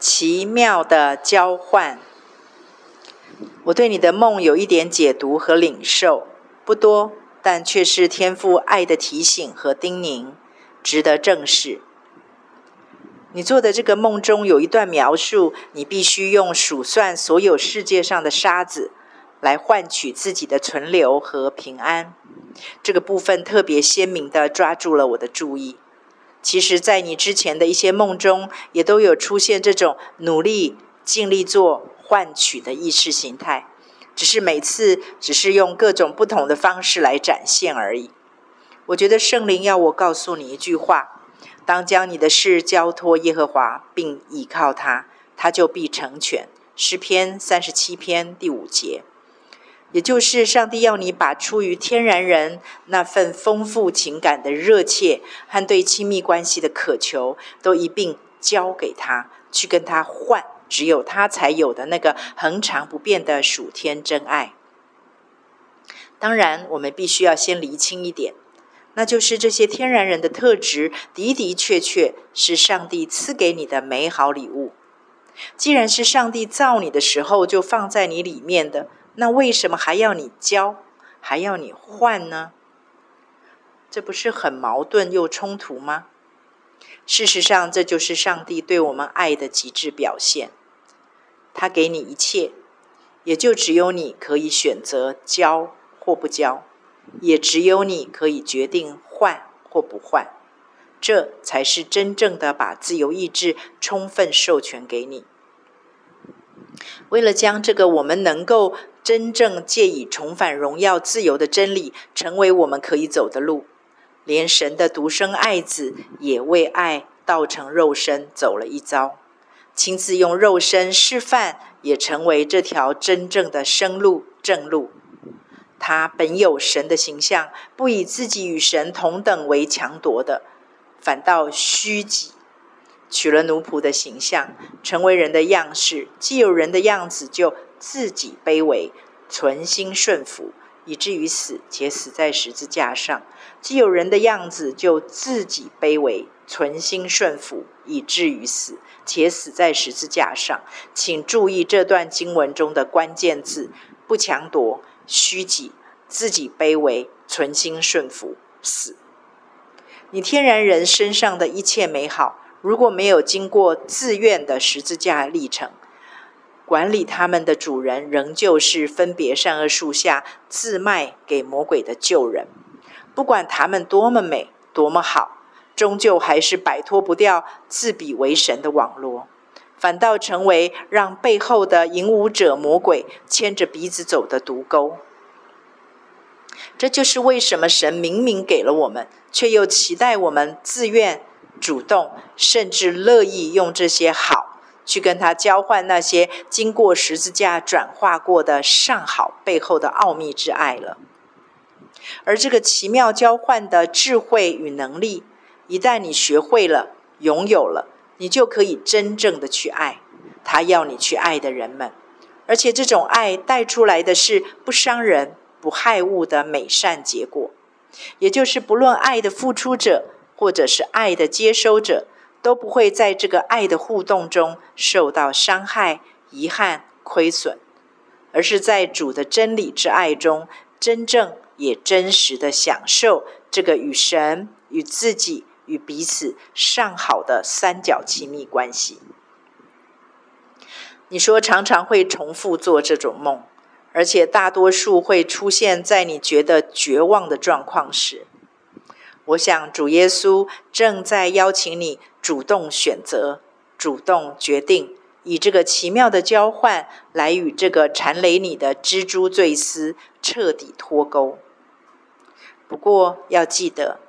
奇妙的交换。我对你的梦有一点解读和领受，不多，但却是天父爱的提醒和叮咛，值得正视。你做的这个梦中有一段描述，你必须用数算所有世界上的沙子，来换取自己的存留和平安。这个部分特别鲜明的抓住了我的注意。其实，在你之前的一些梦中，也都有出现这种努力、尽力做、换取的意识形态，只是每次只是用各种不同的方式来展现而已。我觉得圣灵要我告诉你一句话：当将你的事交托耶和华，并倚靠他，他就必成全。诗篇三十七篇第五节。也就是上帝要你把出于天然人那份丰富情感的热切和对亲密关系的渴求，都一并交给他，去跟他换，只有他才有的那个恒常不变的属天真爱。当然，我们必须要先厘清一点，那就是这些天然人的特质的的确确是上帝赐给你的美好礼物。既然是上帝造你的时候就放在你里面的。那为什么还要你交，还要你换呢？这不是很矛盾又冲突吗？事实上，这就是上帝对我们爱的极致表现。他给你一切，也就只有你可以选择交或不交，也只有你可以决定换或不换。这才是真正的把自由意志充分授权给你。为了将这个我们能够真正借以重返荣耀自由的真理，成为我们可以走的路，连神的独生爱子也为爱道成肉身走了一遭，亲自用肉身示范，也成为这条真正的生路正路。他本有神的形象，不以自己与神同等为强夺的，反倒虚己。取了奴仆的形象，成为人的样式。既有人的样子，就自己卑微，存心顺服，以至于死，且死在十字架上。既有人的样子，就自己卑微，存心顺服，以至于死，且死在十字架上。请注意这段经文中的关键字：不强夺，虚己，自己卑微，存心顺服，死。你天然人身上的一切美好。如果没有经过自愿的十字架历程，管理他们的主人仍旧是分别善恶树下自卖给魔鬼的旧人。不管他们多么美、多么好，终究还是摆脱不掉自比为神的网罗，反倒成为让背后的引舞者魔鬼牵着鼻子走的毒钩。这就是为什么神明明给了我们，却又期待我们自愿。主动甚至乐意用这些好去跟他交换那些经过十字架转化过的上好背后的奥秘之爱了。而这个奇妙交换的智慧与能力，一旦你学会了、拥有了，你就可以真正的去爱他要你去爱的人们。而且这种爱带出来的是不伤人、不害物的美善结果，也就是不论爱的付出者。或者是爱的接收者，都不会在这个爱的互动中受到伤害、遗憾、亏损，而是在主的真理之爱中，真正也真实的享受这个与神、与自己、与彼此上好的三角亲密关系。你说常常会重复做这种梦，而且大多数会出现在你觉得绝望的状况时。我想，主耶稣正在邀请你主动选择、主动决定，以这个奇妙的交换来与这个缠累你的蜘蛛罪丝彻底脱钩。不过，要记得，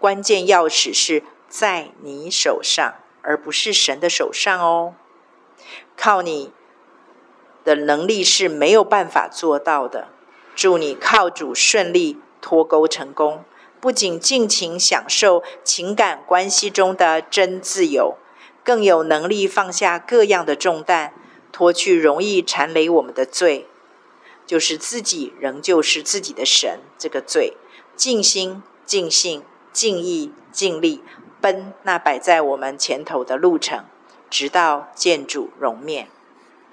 关键钥匙是在你手上，而不是神的手上哦。靠你的能力是没有办法做到的。祝你靠主顺利脱钩成功。不仅尽情享受情感关系中的真自由，更有能力放下各样的重担，脱去容易缠累我们的罪，就是自己仍旧是自己的神这个罪，尽心、尽性、尽意、尽力奔那摆在我们前头的路程，直到见主容面。